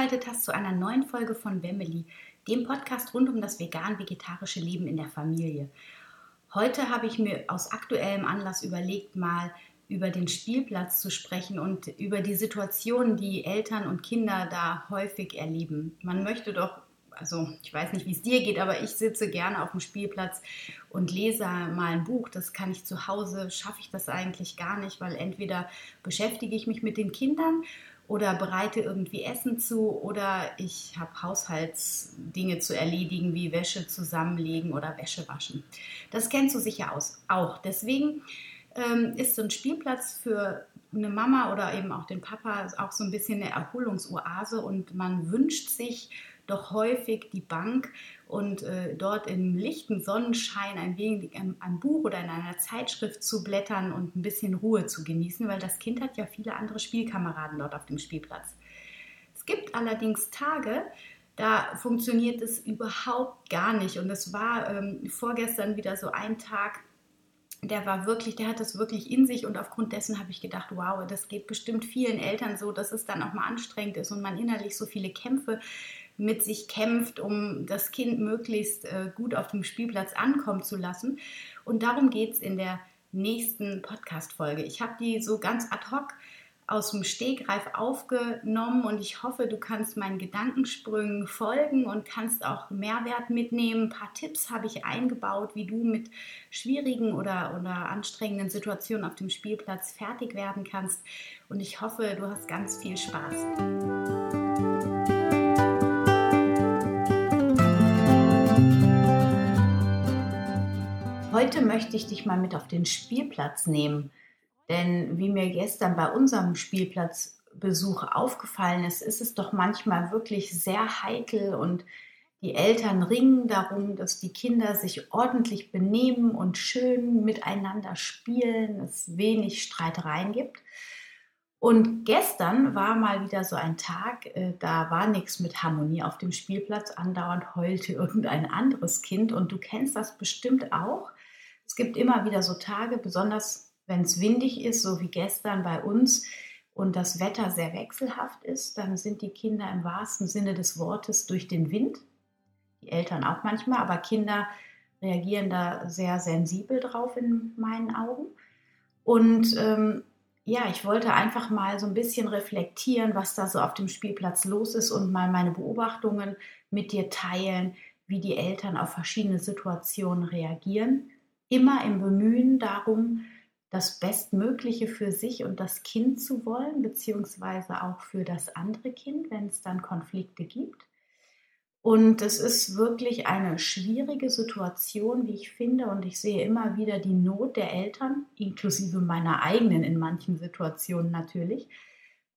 Eingeschaltet hast zu einer neuen Folge von Wemmeli, dem Podcast rund um das vegan-vegetarische Leben in der Familie. Heute habe ich mir aus aktuellem Anlass überlegt, mal über den Spielplatz zu sprechen und über die Situation, die Eltern und Kinder da häufig erleben. Man möchte doch, also ich weiß nicht, wie es dir geht, aber ich sitze gerne auf dem Spielplatz und lese mal ein Buch. Das kann ich zu Hause, schaffe ich das eigentlich gar nicht, weil entweder beschäftige ich mich mit den Kindern oder bereite irgendwie Essen zu oder ich habe Haushaltsdinge zu erledigen, wie Wäsche zusammenlegen oder Wäsche waschen. Das kennst du sicher aus, auch. Deswegen ähm, ist so ein Spielplatz für eine Mama oder eben auch den Papa auch so ein bisschen eine Erholungsoase und man wünscht sich doch häufig die Bank und äh, dort im lichten Sonnenschein ein wenig ein, ein, Buch oder in einer Zeitschrift zu blättern und ein bisschen Ruhe zu genießen, weil das Kind hat ja viele andere Spielkameraden dort auf dem Spielplatz. Es gibt allerdings Tage, da funktioniert es überhaupt gar nicht. Und es war ähm, vorgestern wieder so ein Tag, der war wirklich, der hat das wirklich in sich und aufgrund dessen habe ich gedacht, wow, das geht bestimmt vielen Eltern so, dass es dann auch mal anstrengend ist und man innerlich so viele Kämpfe mit sich kämpft, um das Kind möglichst äh, gut auf dem Spielplatz ankommen zu lassen. Und darum geht es in der nächsten Podcast-Folge. Ich habe die so ganz ad hoc aus dem Stegreif aufgenommen und ich hoffe, du kannst meinen Gedankensprüngen folgen und kannst auch Mehrwert mitnehmen. Ein paar Tipps habe ich eingebaut, wie du mit schwierigen oder, oder anstrengenden Situationen auf dem Spielplatz fertig werden kannst. Und ich hoffe, du hast ganz viel Spaß. Heute möchte ich dich mal mit auf den Spielplatz nehmen. Denn wie mir gestern bei unserem Spielplatzbesuch aufgefallen ist, ist es doch manchmal wirklich sehr heikel und die Eltern ringen darum, dass die Kinder sich ordentlich benehmen und schön miteinander spielen, es wenig Streitereien gibt. Und gestern war mal wieder so ein Tag, äh, da war nichts mit Harmonie auf dem Spielplatz. Andauernd heulte irgendein anderes Kind und du kennst das bestimmt auch. Es gibt immer wieder so Tage, besonders wenn es windig ist, so wie gestern bei uns, und das Wetter sehr wechselhaft ist, dann sind die Kinder im wahrsten Sinne des Wortes durch den Wind. Die Eltern auch manchmal, aber Kinder reagieren da sehr sensibel drauf in meinen Augen. Und ähm, ja, ich wollte einfach mal so ein bisschen reflektieren, was da so auf dem Spielplatz los ist und mal meine Beobachtungen mit dir teilen, wie die Eltern auf verschiedene Situationen reagieren immer im Bemühen darum, das Bestmögliche für sich und das Kind zu wollen, beziehungsweise auch für das andere Kind, wenn es dann Konflikte gibt. Und es ist wirklich eine schwierige Situation, wie ich finde. Und ich sehe immer wieder die Not der Eltern, inklusive meiner eigenen in manchen Situationen natürlich,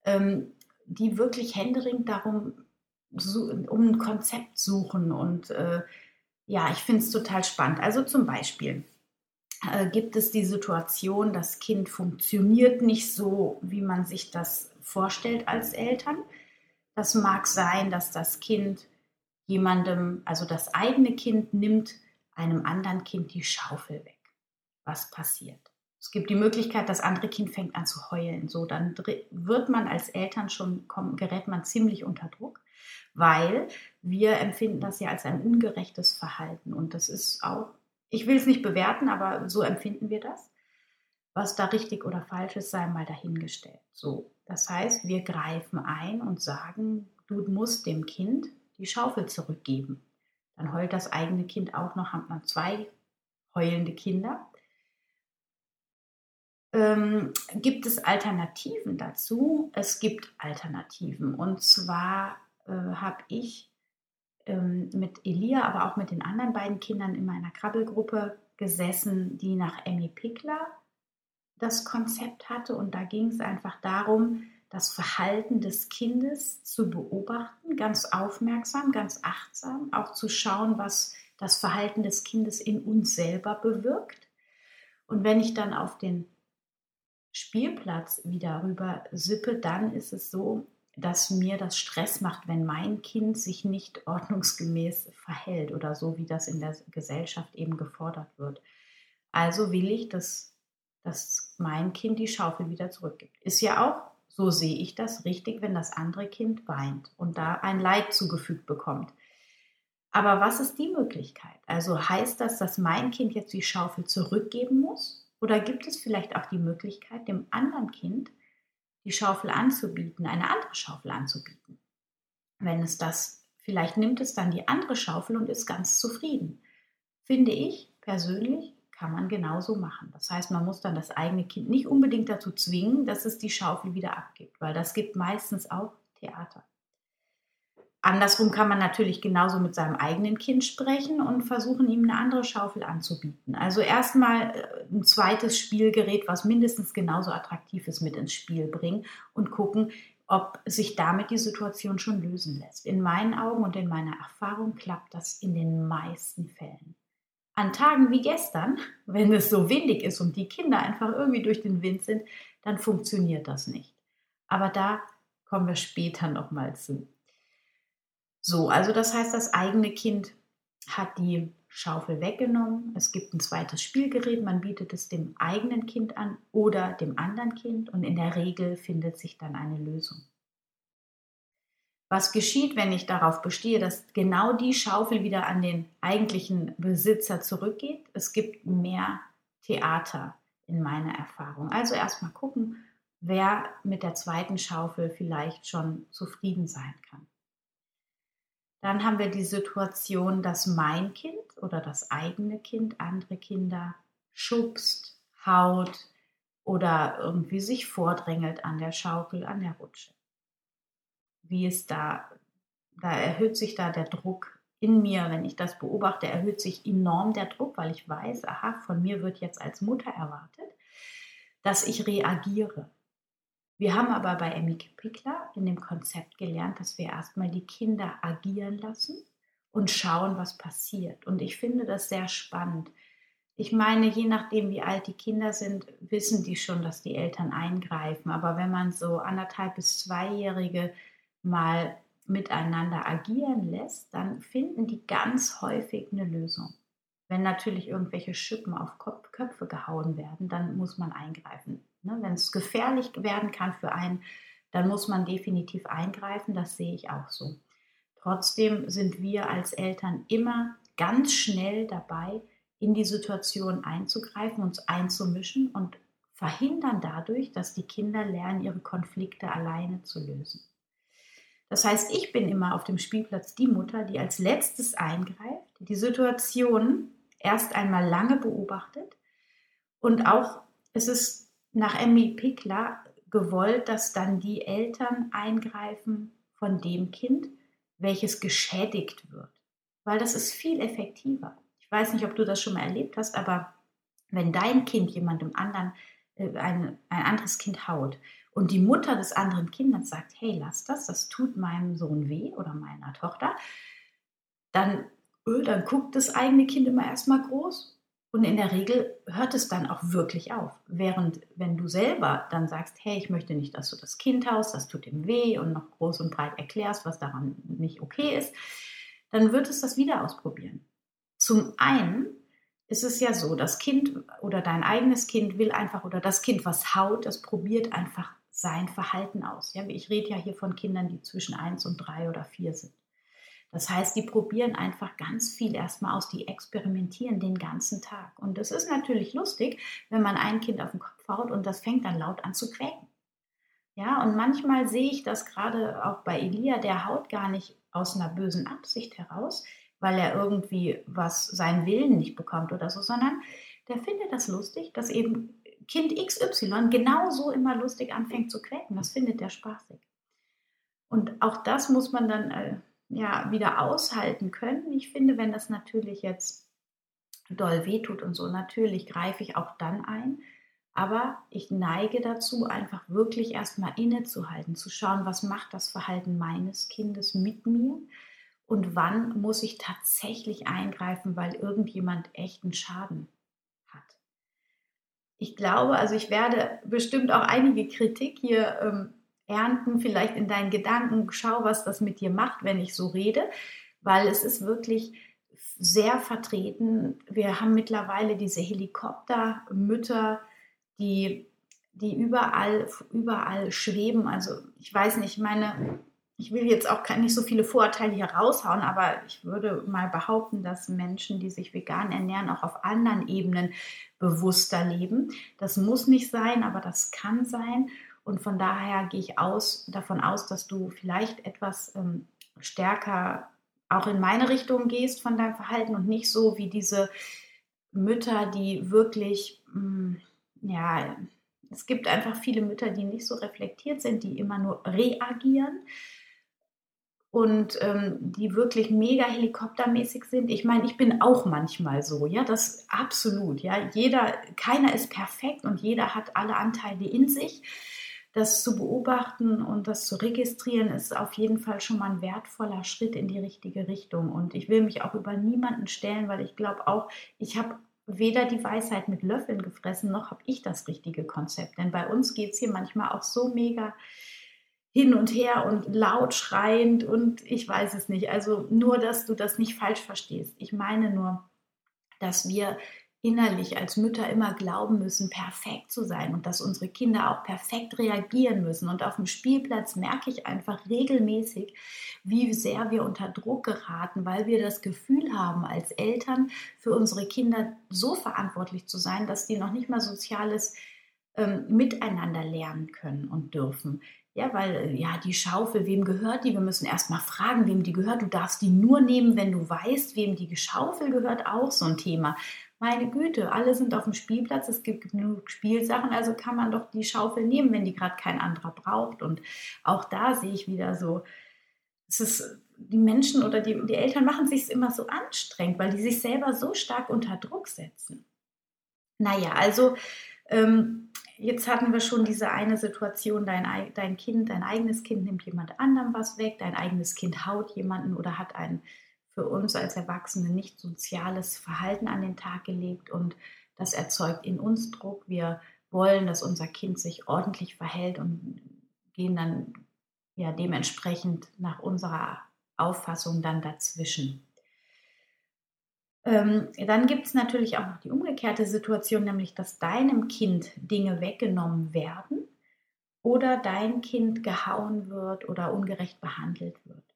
ähm, die wirklich händeringend darum um ein Konzept suchen. Und äh, ja, ich finde es total spannend. Also zum Beispiel, äh, gibt es die Situation, das Kind funktioniert nicht so, wie man sich das vorstellt als Eltern. Das mag sein, dass das Kind jemandem, also das eigene Kind nimmt einem anderen Kind die Schaufel weg. Was passiert? Es gibt die Möglichkeit, das andere Kind fängt an zu heulen. So, dann wird man als Eltern schon, gerät man ziemlich unter Druck, weil wir empfinden das ja als ein ungerechtes Verhalten. Und das ist auch ich will es nicht bewerten, aber so empfinden wir das. Was da richtig oder falsch ist, sei mal dahingestellt. So, das heißt, wir greifen ein und sagen, du musst dem Kind die Schaufel zurückgeben. Dann heult das eigene Kind auch noch, hat man zwei heulende Kinder. Ähm, gibt es Alternativen dazu? Es gibt Alternativen. Und zwar äh, habe ich ähm, mit Elia, aber auch mit den anderen beiden Kindern in meiner Krabbelgruppe gesessen, die nach Emmy Pickler das Konzept hatte. Und da ging es einfach darum, das Verhalten des Kindes zu beobachten, ganz aufmerksam, ganz achtsam, auch zu schauen, was das Verhalten des Kindes in uns selber bewirkt. Und wenn ich dann auf den Spielplatz wieder rüber sippe, dann ist es so, dass mir das Stress macht, wenn mein Kind sich nicht ordnungsgemäß verhält oder so, wie das in der Gesellschaft eben gefordert wird. Also will ich, dass, dass mein Kind die Schaufel wieder zurückgibt. Ist ja auch so sehe ich das richtig, wenn das andere Kind weint und da ein Leid zugefügt bekommt. Aber was ist die Möglichkeit? Also heißt das, dass mein Kind jetzt die Schaufel zurückgeben muss? Oder gibt es vielleicht auch die Möglichkeit, dem anderen Kind die Schaufel anzubieten, eine andere Schaufel anzubieten? Wenn es das, vielleicht nimmt es dann die andere Schaufel und ist ganz zufrieden. Finde ich persönlich kann man genauso machen. Das heißt, man muss dann das eigene Kind nicht unbedingt dazu zwingen, dass es die Schaufel wieder abgibt, weil das gibt meistens auch Theater. Andersrum kann man natürlich genauso mit seinem eigenen Kind sprechen und versuchen, ihm eine andere Schaufel anzubieten. Also erstmal äh, ein zweites Spielgerät, was mindestens genauso attraktiv ist, mit ins Spiel bringen und gucken, ob sich damit die Situation schon lösen lässt. In meinen Augen und in meiner Erfahrung klappt das in den meisten Fällen. An Tagen wie gestern, wenn es so windig ist und die Kinder einfach irgendwie durch den Wind sind, dann funktioniert das nicht. Aber da kommen wir später nochmal zu. So, also das heißt, das eigene Kind hat die Schaufel weggenommen. Es gibt ein zweites Spielgerät, man bietet es dem eigenen Kind an oder dem anderen Kind und in der Regel findet sich dann eine Lösung. Was geschieht, wenn ich darauf bestehe, dass genau die Schaufel wieder an den eigentlichen Besitzer zurückgeht? Es gibt mehr Theater in meiner Erfahrung. Also erstmal gucken, wer mit der zweiten Schaufel vielleicht schon zufrieden sein kann. Dann haben wir die Situation, dass mein Kind oder das eigene Kind andere Kinder schubst, haut oder irgendwie sich vordrängelt an der Schaukel, an der Rutsche wie es da, da erhöht sich da der Druck in mir, wenn ich das beobachte, erhöht sich enorm der Druck, weil ich weiß, aha, von mir wird jetzt als Mutter erwartet, dass ich reagiere. Wir haben aber bei Emmy Pickler in dem Konzept gelernt, dass wir erstmal die Kinder agieren lassen und schauen, was passiert. Und ich finde das sehr spannend. Ich meine, je nachdem, wie alt die Kinder sind, wissen die schon, dass die Eltern eingreifen. Aber wenn man so anderthalb bis zweijährige mal miteinander agieren lässt, dann finden die ganz häufig eine Lösung. Wenn natürlich irgendwelche Schippen auf Köpfe gehauen werden, dann muss man eingreifen. Ne? Wenn es gefährlich werden kann für einen, dann muss man definitiv eingreifen. Das sehe ich auch so. Trotzdem sind wir als Eltern immer ganz schnell dabei, in die Situation einzugreifen, uns einzumischen und verhindern dadurch, dass die Kinder lernen, ihre Konflikte alleine zu lösen. Das heißt, ich bin immer auf dem Spielplatz die Mutter, die als letztes eingreift, die Situation erst einmal lange beobachtet und auch es ist nach Emmy Pickler gewollt, dass dann die Eltern eingreifen von dem Kind, welches geschädigt wird, weil das ist viel effektiver. Ich weiß nicht, ob du das schon mal erlebt hast, aber wenn dein Kind jemandem anderen äh, ein, ein anderes Kind haut und die Mutter des anderen Kindes sagt, hey, lass das, das tut meinem Sohn weh oder meiner Tochter, dann, öh, dann guckt das eigene Kind immer erstmal groß. Und in der Regel hört es dann auch wirklich auf. Während wenn du selber dann sagst, hey, ich möchte nicht, dass du das Kind haust, das tut ihm weh und noch groß und breit erklärst, was daran nicht okay ist, dann wird es das wieder ausprobieren. Zum einen ist es ja so, das Kind oder dein eigenes Kind will einfach oder das Kind, was haut, das probiert einfach sein Verhalten aus. Ja, ich rede ja hier von Kindern, die zwischen 1 und 3 oder 4 sind. Das heißt, die probieren einfach ganz viel erstmal aus, die experimentieren den ganzen Tag. Und es ist natürlich lustig, wenn man ein Kind auf den Kopf haut und das fängt dann laut an zu quäken. Ja, und manchmal sehe ich das gerade auch bei Elia, der haut gar nicht aus einer bösen Absicht heraus, weil er irgendwie was seinen Willen nicht bekommt oder so, sondern der findet das lustig, dass eben Kind XY genauso immer lustig anfängt zu quäken. Das findet der spaßig. Und auch das muss man dann äh, ja wieder aushalten können. Ich finde, wenn das natürlich jetzt doll wehtut und so, natürlich greife ich auch dann ein. Aber ich neige dazu, einfach wirklich erstmal innezuhalten, zu schauen, was macht das Verhalten meines Kindes mit mir und wann muss ich tatsächlich eingreifen, weil irgendjemand echten Schaden hat. Ich glaube, also ich werde bestimmt auch einige Kritik hier ähm, ernten, vielleicht in deinen Gedanken. Schau, was das mit dir macht, wenn ich so rede, weil es ist wirklich sehr vertreten. Wir haben mittlerweile diese Helikoptermütter, die, die überall, überall schweben. Also ich weiß nicht, meine, ich will jetzt auch nicht so viele Vorurteile hier raushauen, aber ich würde mal behaupten, dass Menschen, die sich vegan ernähren, auch auf anderen Ebenen bewusster leben. Das muss nicht sein, aber das kann sein. Und von daher gehe ich aus, davon aus, dass du vielleicht etwas ähm, stärker auch in meine Richtung gehst von deinem Verhalten und nicht so wie diese Mütter, die wirklich, mh, mm, ja, es gibt einfach viele Mütter, die nicht so reflektiert sind, die immer nur reagieren und ähm, die wirklich mega helikoptermäßig sind. Ich meine, ich bin auch manchmal so, ja, das absolut, ja. Jeder, keiner ist perfekt und jeder hat alle Anteile in sich das zu beobachten und das zu registrieren, ist auf jeden Fall schon mal ein wertvoller Schritt in die richtige Richtung. Und ich will mich auch über niemanden stellen, weil ich glaube auch, ich habe weder die Weisheit mit Löffeln gefressen, noch habe ich das richtige Konzept. Denn bei uns geht es hier manchmal auch so mega hin und her und laut schreiend und ich weiß es nicht. Also nur, dass du das nicht falsch verstehst. Ich meine nur, dass wir innerlich als Mütter immer glauben müssen, perfekt zu sein und dass unsere Kinder auch perfekt reagieren müssen. Und auf dem Spielplatz merke ich einfach regelmäßig, wie sehr wir unter Druck geraten, weil wir das Gefühl haben, als Eltern für unsere Kinder so verantwortlich zu sein, dass die noch nicht mal soziales ähm, Miteinander lernen können und dürfen. Ja, weil ja, die Schaufel, wem gehört die? Wir müssen erst mal fragen, wem die gehört. Du darfst die nur nehmen, wenn du weißt, wem die Schaufel gehört, auch so ein Thema meine Güte, alle sind auf dem Spielplatz, es gibt genug Spielsachen, also kann man doch die Schaufel nehmen, wenn die gerade kein anderer braucht. Und auch da sehe ich wieder so, es ist, die Menschen oder die, die Eltern machen sich immer so anstrengend, weil die sich selber so stark unter Druck setzen. Naja, also ähm, jetzt hatten wir schon diese eine Situation, dein, dein Kind, dein eigenes Kind nimmt jemand anderem was weg, dein eigenes Kind haut jemanden oder hat einen für uns als Erwachsene nicht soziales Verhalten an den Tag gelegt und das erzeugt in uns Druck. Wir wollen, dass unser Kind sich ordentlich verhält und gehen dann ja dementsprechend nach unserer Auffassung dann dazwischen. Ähm, dann gibt es natürlich auch noch die umgekehrte Situation, nämlich dass deinem Kind Dinge weggenommen werden oder dein Kind gehauen wird oder ungerecht behandelt wird.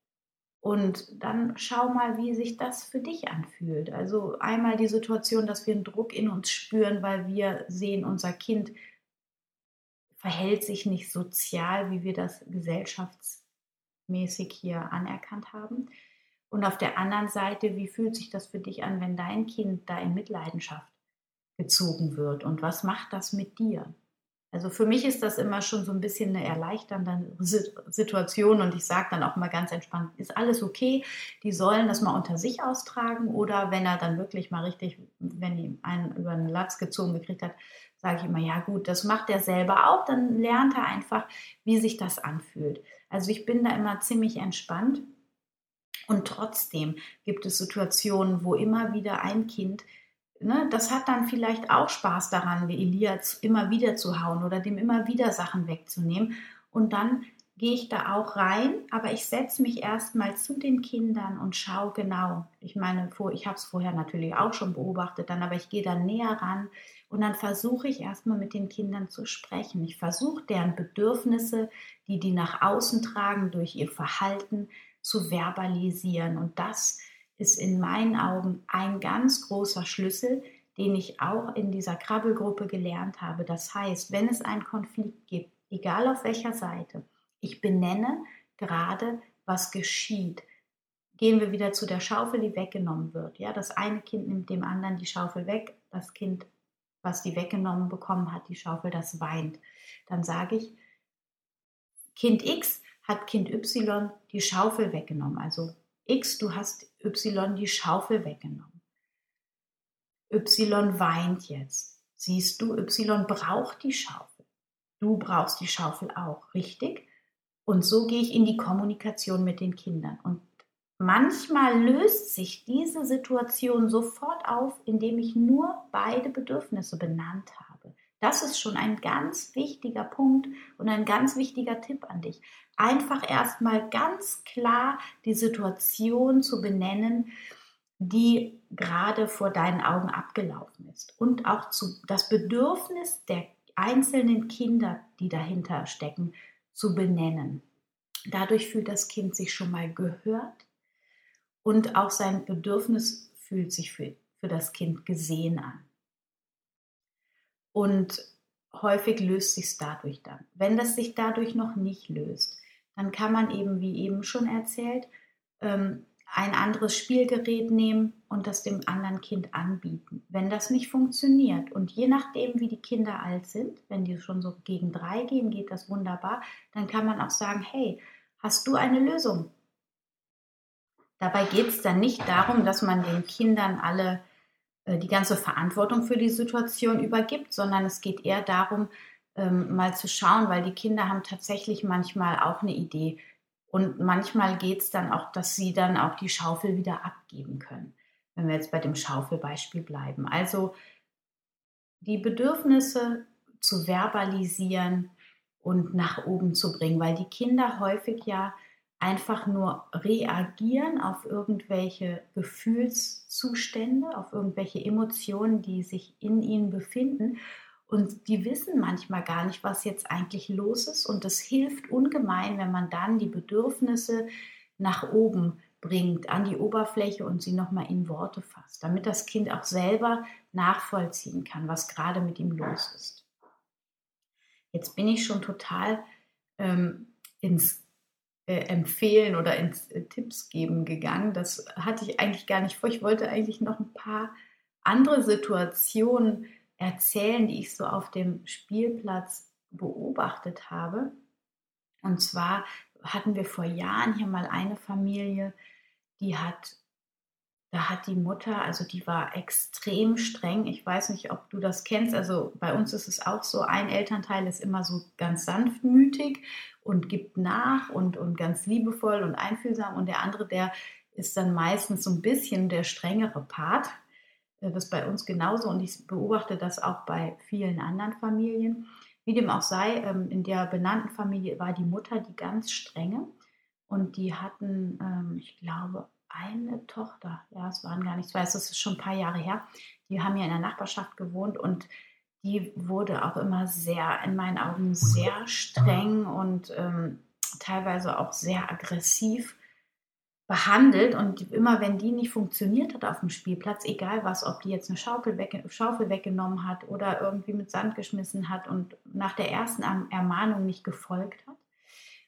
Und dann schau mal, wie sich das für dich anfühlt. Also einmal die Situation, dass wir einen Druck in uns spüren, weil wir sehen, unser Kind verhält sich nicht sozial, wie wir das gesellschaftsmäßig hier anerkannt haben. Und auf der anderen Seite, wie fühlt sich das für dich an, wenn dein Kind da in Mitleidenschaft gezogen wird? Und was macht das mit dir? Also für mich ist das immer schon so ein bisschen eine erleichternde Situation und ich sage dann auch mal ganz entspannt, ist alles okay, die sollen das mal unter sich austragen oder wenn er dann wirklich mal richtig, wenn die einen über den Latz gezogen gekriegt hat, sage ich immer, ja gut, das macht er selber auch, dann lernt er einfach, wie sich das anfühlt. Also ich bin da immer ziemlich entspannt und trotzdem gibt es Situationen, wo immer wieder ein Kind ne, das hat dann vielleicht auch Spaß daran, wie Elias immer wieder zu hauen oder dem immer wieder Sachen wegzunehmen. Und dann gehe ich da auch rein, aber ich setze mich erstmal zu den Kindern und schaue genau. Ich meine, ich habe es vorher natürlich auch schon beobachtet, dann, aber ich gehe dann näher ran und dann versuche ich erstmal mit den Kindern zu sprechen. Ich versuche deren Bedürfnisse, die die nach außen tragen, durch ihr Verhalten zu verbalisieren. Und das ist in meinen Augen ein ganz großer Schlüssel, den ich auch in dieser Krabbelgruppe gelernt habe. Das heißt, wenn es einen Konflikt gibt, egal auf welcher Seite, ich benenne gerade, was geschieht. Gehen wir wieder zu der Schaufel, die weggenommen wird. Ja, das eine Kind nimmt dem anderen die Schaufel weg, das Kind, was die weggenommen bekommen hat, die Schaufel, das weint. Dann sage ich, Kind X hat Kind Y die Schaufel weggenommen. Also X, du hast Y die Schaufel weggenommen. Y weint jetzt. siehst du, Y braucht die Schaufel. Du brauchst die Schaufel auch, richtig? Und so gehe ich in die Kommunikation mit den Kindern. Und manchmal löst sich diese Situation sofort auf, indem ich nur beide Bedürfnisse benannt habe. Das ist schon ein ganz wichtiger Punkt und ein ganz wichtiger Tipp an dich. Einfach erstmal ganz klar die Situation zu benennen, die gerade vor deinen Augen abgelaufen ist. Und auch zu, das Bedürfnis der einzelnen Kinder, die dahinter stecken, zu benennen. Dadurch fühlt das Kind sich schon mal gehört und auch sein Bedürfnis fühlt sich für, für das Kind gesehen an. Und häufig löst sich es dadurch dann. Wenn das sich dadurch noch nicht löst, dann kann man eben, wie eben schon erzählt, ähm, ein anderes Spielgerät nehmen und das dem anderen Kind anbieten. Wenn das nicht funktioniert und je nachdem, wie die Kinder alt sind, wenn die schon so gegen drei gehen, geht das wunderbar, dann kann man auch sagen, hey, hast du eine Lösung? Dabei geht es dann nicht darum, dass man den Kindern alle die ganze Verantwortung für die Situation übergibt, sondern es geht eher darum, ähm, mal zu schauen, weil die Kinder haben tatsächlich manchmal auch eine Idee, und manchmal geht es dann auch, dass sie dann auch die Schaufel wieder abgeben können, wenn wir jetzt bei dem Schaufelbeispiel bleiben. Also die Bedürfnisse zu verbalisieren und nach oben zu bringen, weil die Kinder häufig ja einfach nur reagieren auf irgendwelche Gefühlszustände, auf irgendwelche Emotionen, die sich in ihnen befinden und die wissen manchmal gar nicht, was jetzt eigentlich los ist. Und das hilft ungemein, wenn man dann die Bedürfnisse nach oben bringt, an die Oberfläche und sie nochmal in Worte fasst, damit das Kind auch selber nachvollziehen kann, was gerade mit ihm los ist. Jetzt bin ich schon total ähm, ins Empfehlen oder ins äh, Tipps geben gegangen. Das hatte ich eigentlich gar nicht vor. Ich wollte eigentlich noch ein paar andere Situationen erzählen, die ich so auf dem Spielplatz beobachtet habe. Und zwar hatten wir vor Jahren hier mal eine Familie, die hat, da hat die Mutter, also die war extrem streng. Ich weiß nicht, ob du das kennst. Also bei uns ist es auch so, ein Elternteil ist immer so ganz sanftmütig und gibt nach und, und ganz liebevoll und einfühlsam. Und der andere, der ist dann meistens so ein bisschen der strengere Part. Äh, das ist bei uns genauso und ich beobachte das auch bei vielen anderen Familien. Wie dem auch sei, ähm, in der benannten Familie war die Mutter die ganz strenge und die hatten, ähm, ich glaube, eine Tochter. Ja, es waren gar nicht zwei, es ist schon ein paar Jahre her. Die haben ja in der Nachbarschaft gewohnt und die wurde auch immer sehr, in meinen Augen, sehr streng und ähm, teilweise auch sehr aggressiv behandelt und immer wenn die nicht funktioniert hat auf dem Spielplatz, egal was, ob die jetzt eine Schaufel, weg, Schaufel weggenommen hat oder irgendwie mit Sand geschmissen hat und nach der ersten Ermahnung nicht gefolgt hat,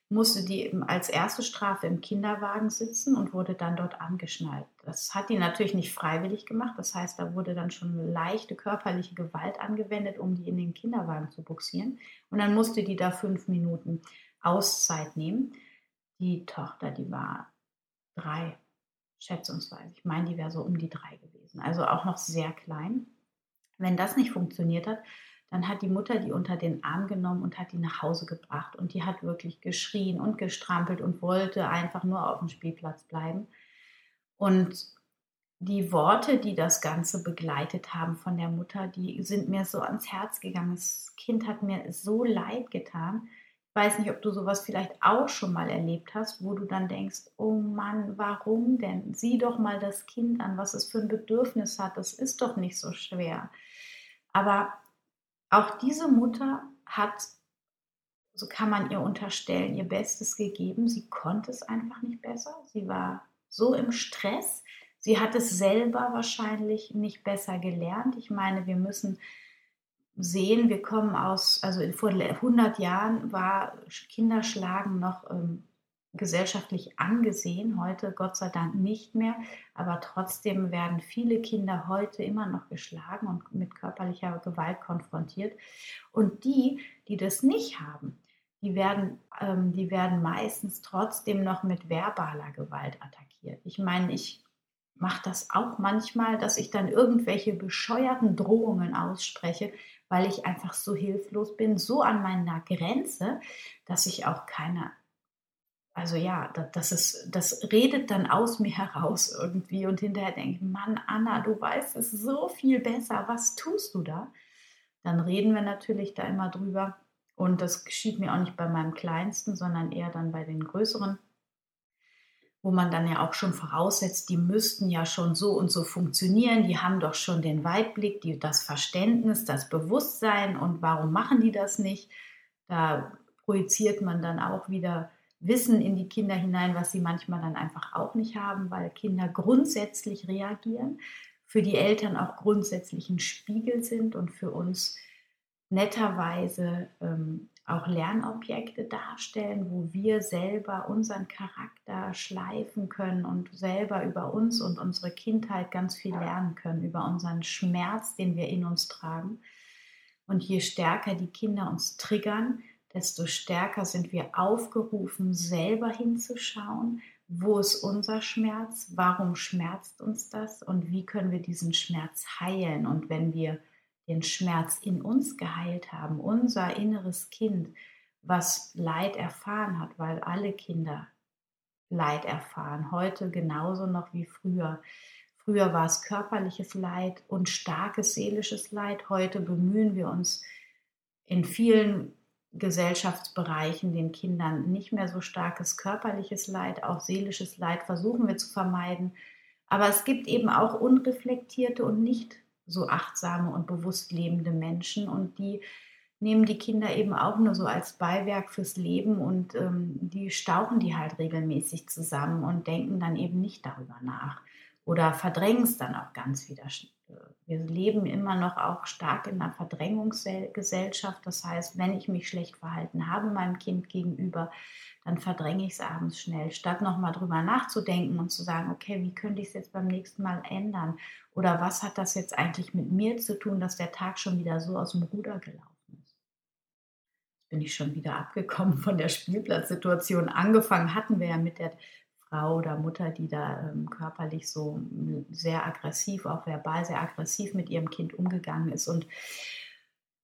musste die als erste Strafe im Kinderwagen sitzen und wurde dann dort angeschnallt. Das hat die natürlich nicht freiwillig gemacht, das heißt, da wurde dann schon leichte körperliche Gewalt angewendet, um die in den Kinderwagen zu buxieren und dann musste die da fünf Minuten Auszeit nehmen. Die Tochter, die war drei, schätzungsweise. Ich meine, die wäre so um die drei gewesen. Also auch noch sehr klein. Wenn das nicht funktioniert hat, dann hat die Mutter die unter den Arm genommen und hat die nach Hause gebracht. Und die hat wirklich geschrien und gestrampelt und wollte einfach nur auf dem Spielplatz bleiben. Und die Worte, die das Ganze begleitet haben von der Mutter, die sind mir so ans Herz gegangen. Das Kind hat mir so leid getan weiß nicht, ob du sowas vielleicht auch schon mal erlebt hast, wo du dann denkst, oh Mann, warum denn? Sieh doch mal das Kind an, was es für ein Bedürfnis hat. Das ist doch nicht so schwer. Aber auch diese Mutter hat, so kann man ihr unterstellen, ihr Bestes gegeben. Sie konnte es einfach nicht besser. Sie war so im Stress. Sie hat es selber wahrscheinlich nicht besser gelernt. Ich meine, wir müssen sehen, wir kommen aus, also vor 100 Jahren war Kinderschlagen noch ähm, gesellschaftlich angesehen, heute Gott sei Dank nicht mehr, aber trotzdem werden viele Kinder heute immer noch geschlagen und mit körperlicher Gewalt konfrontiert. Und die, die das nicht haben, die werden, ähm, die werden meistens trotzdem noch mit verbaler Gewalt attackiert. Ich meine, ich mache das auch manchmal, dass ich dann irgendwelche bescheuerten Drohungen ausspreche, weil ich einfach so hilflos bin, so an meiner Grenze, dass ich auch keine, also ja, das, ist, das redet dann aus mir heraus irgendwie und hinterher denke ich, Mann, Anna, du weißt es so viel besser, was tust du da? Dann reden wir natürlich da immer drüber und das geschieht mir auch nicht bei meinem Kleinsten, sondern eher dann bei den Größeren wo man dann ja auch schon voraussetzt, die müssten ja schon so und so funktionieren, die haben doch schon den Weitblick, die, das Verständnis, das Bewusstsein und warum machen die das nicht? Da projiziert man dann auch wieder Wissen in die Kinder hinein, was sie manchmal dann einfach auch nicht haben, weil Kinder grundsätzlich reagieren, für die Eltern auch grundsätzlich ein Spiegel sind und für uns netterweise ähm, auch Lernobjekte darstellen, wo wir selber unseren Charakter schleifen können und selber über uns und unsere Kindheit ganz viel lernen können, über unseren Schmerz, den wir in uns tragen. Und je stärker die Kinder uns triggern, desto stärker sind wir aufgerufen, selber hinzuschauen, wo ist unser Schmerz, warum schmerzt uns das und wie können wir diesen Schmerz heilen. Und wenn wir den Schmerz in uns geheilt haben, unser inneres Kind, was Leid erfahren hat, weil alle Kinder Leid erfahren, heute genauso noch wie früher. Früher war es körperliches Leid und starkes seelisches Leid. Heute bemühen wir uns in vielen Gesellschaftsbereichen den Kindern nicht mehr so starkes körperliches Leid, auch seelisches Leid versuchen wir zu vermeiden. Aber es gibt eben auch unreflektierte und nicht so achtsame und bewusst lebende Menschen und die nehmen die Kinder eben auch nur so als Beiwerk fürs Leben und ähm, die stauchen die halt regelmäßig zusammen und denken dann eben nicht darüber nach oder verdrängen es dann auch ganz wieder. Wir leben immer noch auch stark in einer Verdrängungsgesellschaft. Das heißt, wenn ich mich schlecht verhalten habe meinem Kind gegenüber, dann verdränge ich es abends schnell, statt nochmal drüber nachzudenken und zu sagen, okay, wie könnte ich es jetzt beim nächsten Mal ändern? Oder was hat das jetzt eigentlich mit mir zu tun, dass der Tag schon wieder so aus dem Ruder gelaufen ist? Jetzt bin ich schon wieder abgekommen von der Spielplatzsituation. Angefangen hatten wir ja mit der Frau oder Mutter, die da ähm, körperlich so sehr aggressiv, auch verbal sehr aggressiv mit ihrem Kind umgegangen ist. Und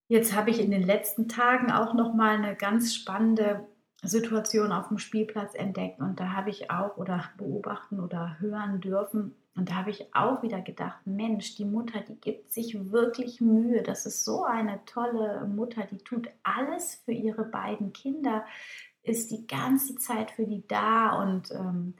jetzt habe ich in den letzten Tagen auch noch mal eine ganz spannende Situation auf dem Spielplatz entdeckt und da habe ich auch oder beobachten oder hören dürfen und da habe ich auch wieder gedacht, Mensch, die Mutter, die gibt sich wirklich Mühe. Das ist so eine tolle Mutter, die tut alles für ihre beiden Kinder, ist die ganze Zeit für die da und ähm,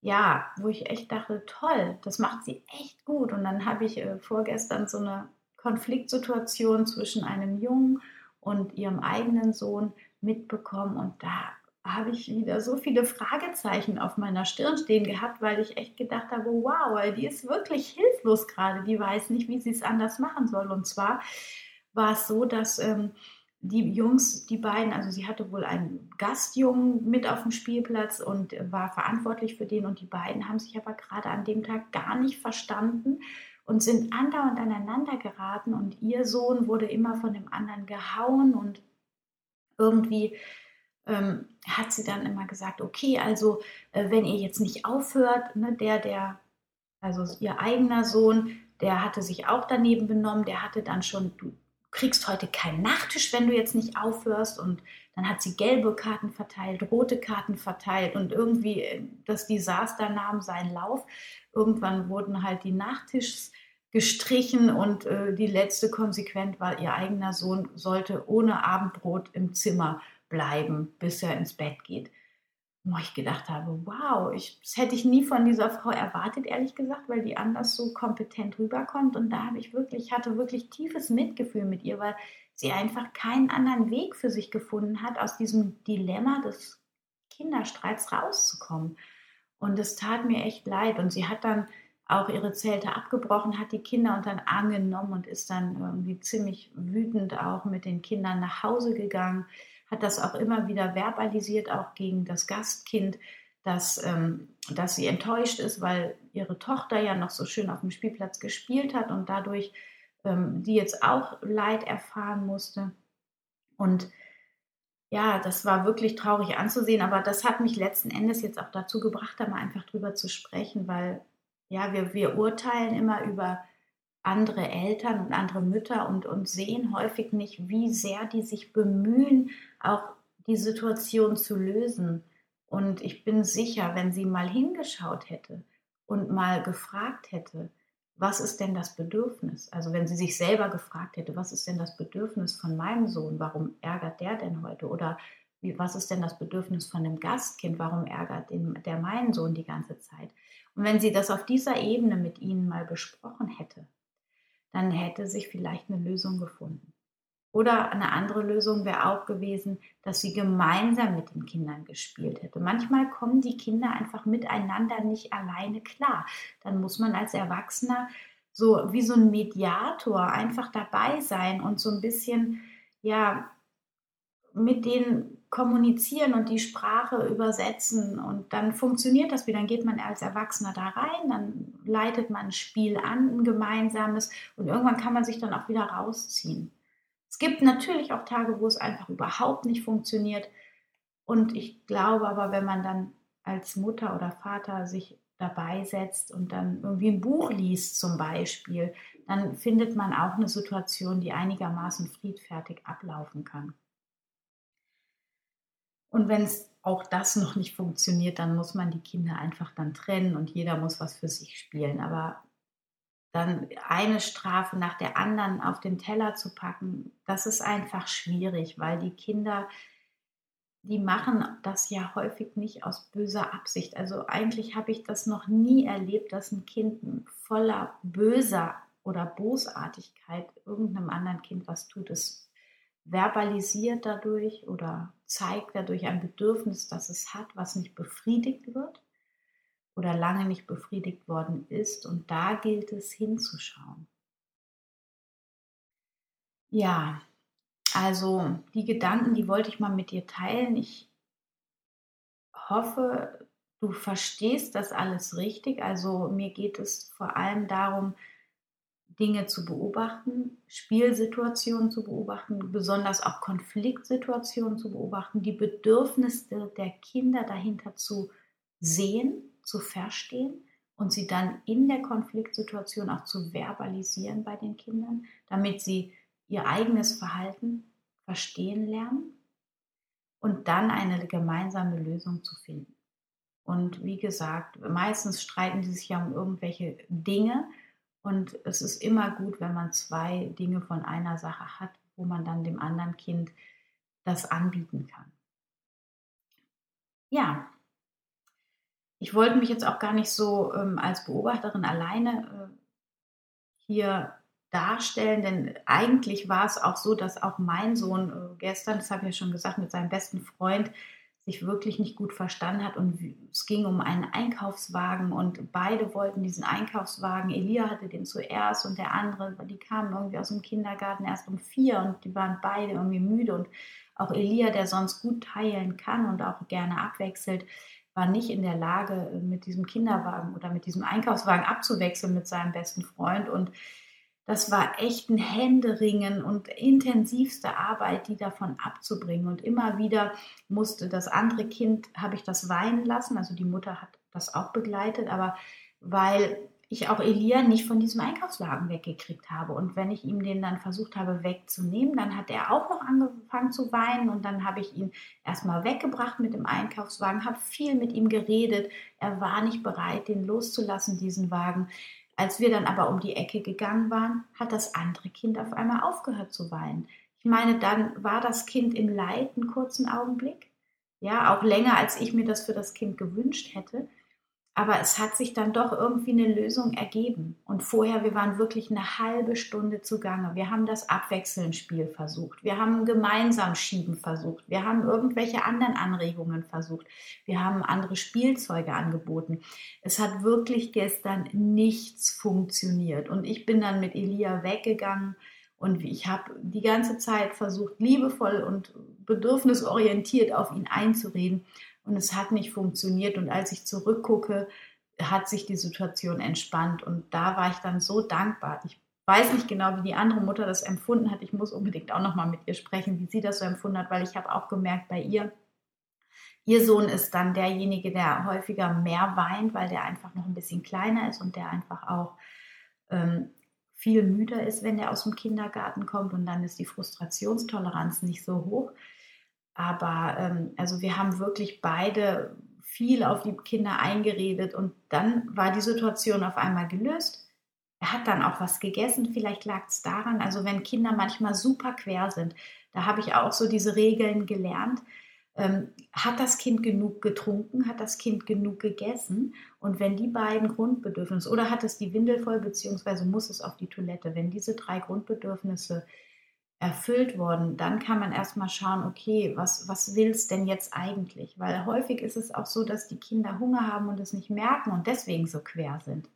ja, wo ich echt dachte, toll, das macht sie echt gut. Und dann habe ich äh, vorgestern so eine Konfliktsituation zwischen einem Jungen und ihrem eigenen Sohn mitbekommen und da habe ich wieder so viele Fragezeichen auf meiner Stirn stehen gehabt, weil ich echt gedacht habe, wow, die ist wirklich hilflos gerade, die weiß nicht, wie sie es anders machen soll. Und zwar war es so, dass ähm, die Jungs, die beiden, also sie hatte wohl einen Gastjungen mit auf dem Spielplatz und war verantwortlich für den und die beiden haben sich aber gerade an dem Tag gar nicht verstanden und sind andauernd aneinander geraten und ihr Sohn wurde immer von dem anderen gehauen und irgendwie ähm, hat sie dann immer gesagt, okay, also äh, wenn ihr jetzt nicht aufhört, ne, der, der, also ihr eigener Sohn, der hatte sich auch daneben benommen, der hatte dann schon, kriegst heute keinen Nachtisch, wenn du jetzt nicht aufhörst und dann hat sie gelbe Karten verteilt, rote Karten verteilt und irgendwie äh, das Desaster nahm seinen Lauf. Irgendwann wurden halt die Nachtischs gestrichen und äh, die letzte Konsequenz war, ihr eigener Sohn sollte ohne Abendbrot im Zimmer bleiben, bis er ins Bett geht. Wo ich gedacht habe, wow, ich, das hätte ich nie von dieser Frau erwartet, ehrlich gesagt, weil die anders so kompetent rüberkommt. Und da habe ich wirklich, hatte wirklich tiefes Mitgefühl mit ihr, weil sie einfach keinen anderen Weg für sich gefunden hat, aus diesem Dilemma des Kinderstreits rauszukommen. Und es tat mir echt leid. Und sie hat dann auch ihre Zelte abgebrochen, hat die Kinder unter den Arm genommen und ist dann irgendwie ziemlich wütend auch mit den Kindern nach Hause gegangen, hat das auch immer wieder verbalisiert, auch gegen das Gastkind, dass, ähm, dass sie enttäuscht ist, weil ihre Tochter ja noch so schön auf dem Spielplatz gespielt hat und dadurch ähm, die jetzt auch Leid erfahren musste. Und ja, das war wirklich traurig anzusehen, aber das hat mich letzten Endes jetzt auch dazu gebracht, da mal einfach drüber zu sprechen, weil Ja, wir, wir urteilen immer über andere Eltern und andere Mütter und, und sehen häufig nicht, wie sehr die sich bemühen, auch die Situation zu lösen. Und ich bin sicher, wenn sie mal hingeschaut hätte und mal gefragt hätte, was ist denn das Bedürfnis? Also wenn sie sich selber gefragt hätte, was ist denn das Bedürfnis von meinem Sohn? Warum ärgert der denn heute? Oder wie, was ist denn das Bedürfnis von dem Gastkind? Warum ärgert den, der meinen Sohn die ganze Zeit? Und wenn sie das auf dieser Ebene mit ihnen mal besprochen hätte, dann hätte sich vielleicht eine Lösung gefunden. Oder eine andere Lösung wäre auch gewesen, dass sie gemeinsam mit den Kindern gespielt hätte. Manchmal kommen die Kinder einfach miteinander nicht alleine klar. Dann muss man als Erwachsener so wie so ein Mediator einfach dabei sein und so ein bisschen, ja, mit denen kommunizieren und die Sprache übersetzen und dann funktioniert das wieder. Dann geht man als Erwachsener da rein, dann leitet man ein Spiel an, ein gemeinsames und irgendwann kann man sich dann auch wieder rausziehen. Es gibt natürlich auch Tage, wo es einfach überhaupt nicht funktioniert. Und ich glaube aber, wenn man dann als Mutter oder Vater sich dabei setzt und dann irgendwie ein Buch liest zum Beispiel, dann findet man auch eine Situation, die einigermaßen friedfertig ablaufen kann. Und wenn es auch das noch nicht funktioniert, dann muss man die Kinder einfach dann trennen und jeder muss was für sich spielen. Aber dann eine Strafe nach der anderen auf den Teller zu packen, das ist einfach schwierig, weil die Kinder, die machen das ja häufig nicht aus böser Absicht. Also eigentlich habe ich das noch nie erlebt, dass ein Kind voller böser oder Bosartigkeit irgendeinem anderen Kind was tut. Es verbalisiert dadurch oder zeigt dadurch ein Bedürfnis, das es hat, was nicht befriedigt wird oder lange nicht befriedigt worden ist. Und da gilt es hinzuschauen. Ja, also die Gedanken, die wollte ich mal mit dir teilen. Ich hoffe, du verstehst das alles richtig. Also mir geht es vor allem darum, Dinge zu beobachten, Spielsituationen zu beobachten, besonders auch Konfliktsituationen zu beobachten, die Bedürfnisse der Kinder dahinter zu sehen zu verstehen und sie dann in der Konfliktsituation auch zu verbalisieren bei den Kindern, damit sie ihr eigenes Verhalten verstehen lernen und dann eine gemeinsame Lösung zu finden. Und wie gesagt, meistens streiten sie sich ja um irgendwelche Dinge und es ist immer gut, wenn man zwei Dinge von einer Sache hat, wo man dann dem anderen Kind das anbieten kann. Ja, ich wollte mich jetzt auch gar nicht so ähm, als Beobachterin alleine äh, hier darstellen, denn eigentlich war es auch so, dass auch mein Sohn äh, gestern, das habe ich ja schon gesagt, mit seinem besten Freund sich wirklich nicht gut verstanden hat und es ging um einen Einkaufswagen und beide wollten diesen Einkaufswagen. Elia hatte den zuerst und der andere, die kamen irgendwie aus dem Kindergarten erst um vier und die waren beide irgendwie müde und auch Elia, der sonst gut teilen kann und auch gerne abwechselt, war nicht in der Lage, mit diesem Kinderwagen oder mit diesem Einkaufswagen abzuwechseln mit seinem besten Freund. Und das war echt ein Händeringen und intensivste Arbeit, die davon abzubringen. Und immer wieder musste das andere Kind, habe ich das weinen lassen, also die Mutter hat das auch begleitet, aber weil ich auch Elia nicht von diesem Einkaufswagen weggekriegt habe. Und wenn ich ihm den dann versucht habe wegzunehmen, dann hat er auch noch angefangen zu weinen und dann habe ich ihn erstmal weggebracht mit dem Einkaufswagen, habe viel mit ihm geredet. Er war nicht bereit, den loszulassen, diesen Wagen. Als wir dann aber um die Ecke gegangen waren, hat das andere Kind auf einmal aufgehört zu weinen. Ich meine, dann war das Kind im Leid einen kurzen Augenblick. Ja, auch länger, als ich mir das für das Kind gewünscht hätte. Aber es hat sich dann doch irgendwie eine Lösung ergeben. Und vorher, wir waren wirklich eine halbe Stunde zugange. Wir haben das Abwechselnspiel versucht. Wir haben gemeinsam Schieben versucht. Wir haben irgendwelche anderen Anregungen versucht. Wir haben andere Spielzeuge angeboten. Es hat wirklich gestern nichts funktioniert. Und ich bin dann mit Elia weggegangen. Und ich habe die ganze Zeit versucht, liebevoll und bedürfnisorientiert auf ihn einzureden und es hat nicht funktioniert. Und als ich zurückgucke, hat sich die Situation entspannt und da war ich dann so dankbar. Ich weiß nicht genau, wie die andere Mutter das empfunden hat. Ich muss unbedingt auch noch mal mit ihr sprechen, wie sie das so empfunden hat, weil ich habe auch gemerkt bei ihr, Ihr Sohn ist dann derjenige, der häufiger mehr weint, weil der einfach noch ein bisschen kleiner ist und der einfach auch ähm, viel müder ist, wenn er aus dem Kindergarten kommt und dann ist die Frustrationstoleranz nicht so hoch. Aber ähm, also wir haben wirklich beide viel auf die Kinder eingeredet und dann war die Situation auf einmal gelöst. Er hat dann auch was gegessen, vielleicht lag es daran, also wenn Kinder manchmal super quer sind, da habe ich auch so diese Regeln gelernt. Ähm, hat das Kind genug getrunken? Hat das Kind genug gegessen? Und wenn die beiden Grundbedürfnisse, oder hat es die Windel voll, beziehungsweise muss es auf die Toilette, wenn diese drei Grundbedürfnisse erfüllt worden, dann kann man erstmal schauen, okay, was, was will es denn jetzt eigentlich? Weil häufig ist es auch so, dass die Kinder Hunger haben und es nicht merken und deswegen so quer sind.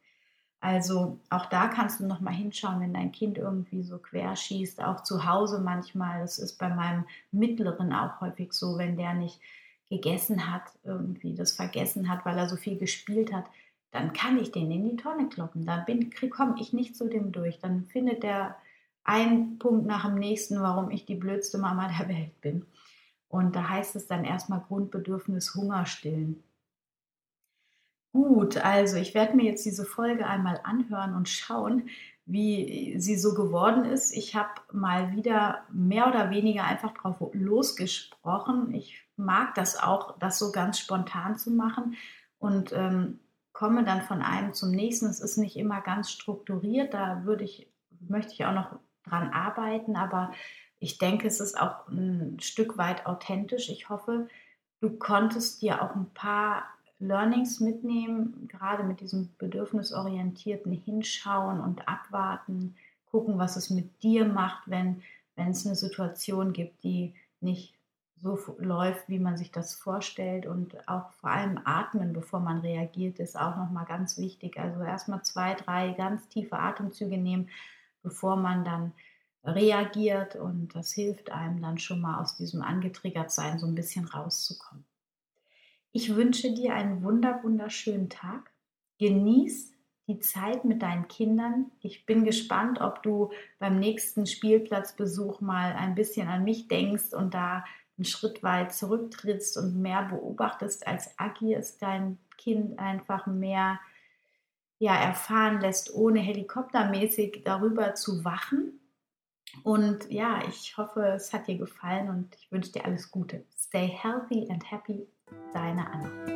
Also auch da kannst du noch mal hinschauen, wenn dein Kind irgendwie so quer schießt, auch zu Hause manchmal. Das ist bei meinem Mittleren auch häufig so, wenn der nicht gegessen hat, irgendwie das vergessen hat, weil er so viel gespielt hat, dann kann ich den in die Tonne kloppen. Dann komme ich nicht zu dem durch. Dann findet der einen Punkt nach dem nächsten, warum ich die blödste Mama der Welt bin. Und da heißt es dann erstmal Grundbedürfnis Hunger stillen. Gut, also ich werde mir jetzt diese Folge einmal anhören und schauen, wie sie so geworden ist. Ich habe mal wieder mehr oder weniger einfach drauf losgesprochen. Ich mag das auch, das so ganz spontan zu machen und ähm, komme dann von einem zum nächsten. Es ist nicht immer ganz strukturiert. Da würde ich, möchte ich auch noch dran arbeiten, aber ich denke, es ist auch ein Stück weit authentisch. Ich hoffe, du konntest dir auch ein paar Learnings mitnehmen, gerade mit diesem bedürfnisorientierten Hinschauen und Abwarten, gucken, was es mit dir macht, wenn, wenn es eine Situation gibt, die nicht so läuft, wie man sich das vorstellt und auch vor allem atmen, bevor man reagiert, ist auch nochmal ganz wichtig. Also erstmal zwei, drei ganz tiefe Atemzüge nehmen, bevor man dann reagiert und das hilft einem dann schon mal aus diesem angetriggert sein so ein bisschen rauszukommen. Ich wünsche dir einen wunder, wunderschönen Tag. Genieß die Zeit mit deinen Kindern. Ich bin gespannt, ob du beim nächsten Spielplatzbesuch mal ein bisschen an mich denkst und da einen Schritt weit zurücktrittst und mehr beobachtest, als agierst, dein Kind einfach mehr ja, erfahren lässt, ohne helikoptermäßig darüber zu wachen. Und ja, ich hoffe, es hat dir gefallen und ich wünsche dir alles Gute. Stay healthy and happy Deine Anna.